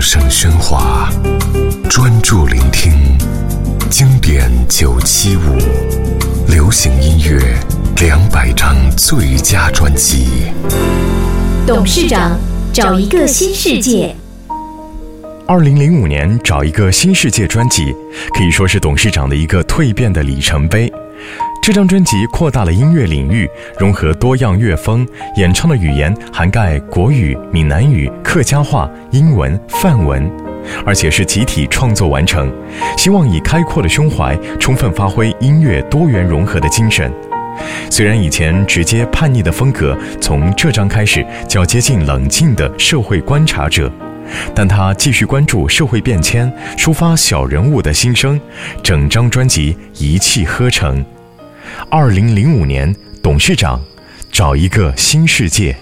声喧哗，专注聆听经典九七五，流行音乐两百张最佳专辑。董事长找一个新世界。二零零五年找一个新世界专辑，可以说是董事长的一个蜕变的里程碑。这张专辑扩大了音乐领域，融合多样乐风，演唱的语言涵盖国语、闽南语、客家话、英文、梵文，而且是集体创作完成。希望以开阔的胸怀，充分发挥音乐多元融合的精神。虽然以前直接叛逆的风格，从这张开始较接近冷静的社会观察者，但他继续关注社会变迁，抒发小人物的心声，整张专辑一气呵成。二零零五年，董事长找一个新世界。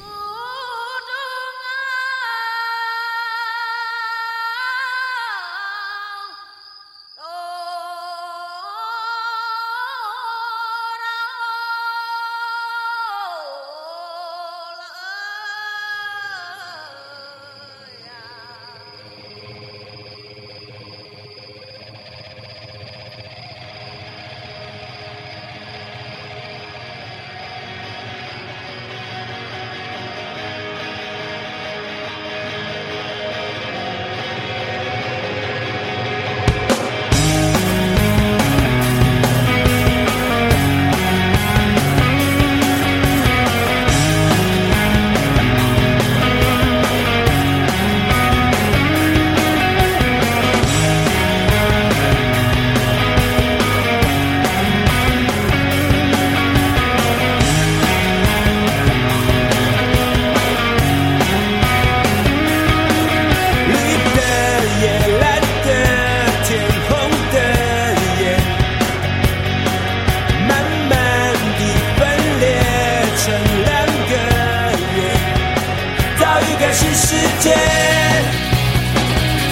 新世界，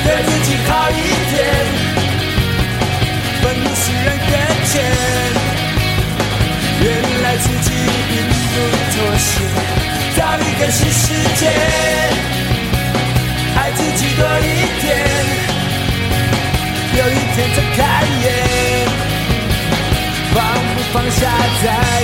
对自己好一点，愤怒使人变浅，原来自己并不妥协。造一个新世界，爱自己多一点，有一天睁开眼，放不放下？再。